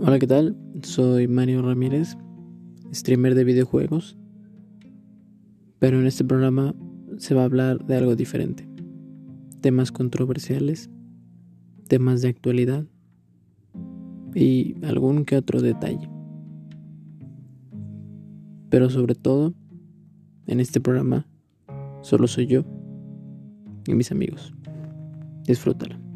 Hola, ¿qué tal? Soy Mario Ramírez, streamer de videojuegos. Pero en este programa se va a hablar de algo diferente. Temas controversiales, temas de actualidad y algún que otro detalle. Pero sobre todo, en este programa solo soy yo y mis amigos. Disfrútalo.